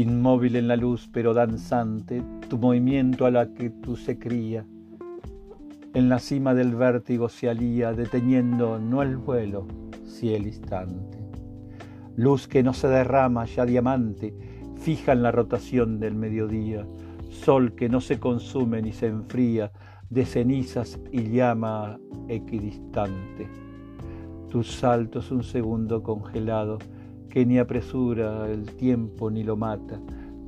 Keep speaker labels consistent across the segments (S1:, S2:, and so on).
S1: Inmóvil en la luz pero danzante, tu movimiento a la que tú se cría. En la cima del vértigo se alía, deteniendo no el vuelo, si el instante. Luz que no se derrama ya diamante, fija en la rotación del mediodía, sol que no se consume ni se enfría, de cenizas y llama equidistante. Tus saltos un segundo congelado, que ni apresura el tiempo ni lo mata,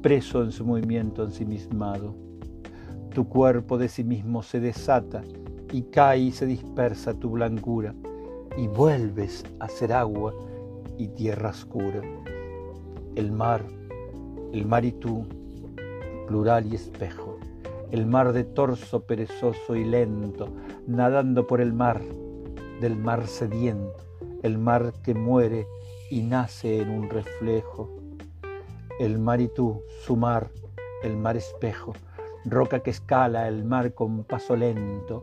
S1: preso en su movimiento ensimismado. Tu cuerpo de sí mismo se desata y cae y se dispersa tu blancura, y vuelves a ser agua y tierra oscura. El mar, el mar y tú, plural y espejo, el mar de torso perezoso y lento, nadando por el mar, del mar sediento, el mar que muere y nace en un reflejo. El mar y tú, su mar, el mar espejo, roca que escala el mar con paso lento,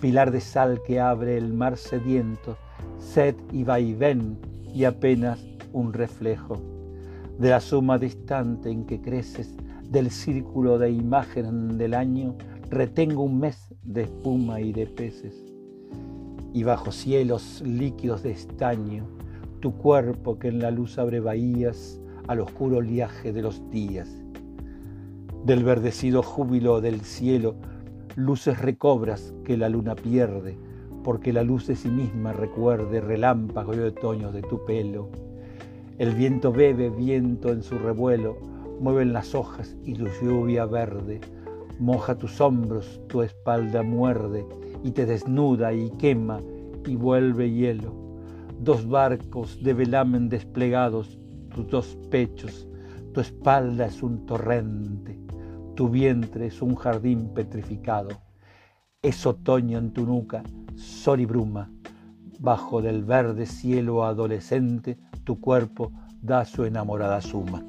S1: pilar de sal que abre el mar sediento, sed y vaivén y apenas un reflejo. De la suma distante en que creces, del círculo de imagen del año, retengo un mes de espuma y de peces. Y bajo cielos líquidos de estaño, tu cuerpo que en la luz abre bahías al oscuro oleaje de los días. Del verdecido júbilo del cielo, luces recobras que la luna pierde, porque la luz de sí misma recuerde relámpagos y otoños de tu pelo. El viento bebe viento en su revuelo, mueven las hojas y tu lluvia verde, moja tus hombros, tu espalda muerde y te desnuda y quema y vuelve hielo dos barcos de velamen desplegados, tus dos pechos, tu espalda es un torrente, tu vientre es un jardín petrificado. Es otoño en tu nuca, sol y bruma, bajo del verde cielo adolescente, tu cuerpo da su enamorada suma.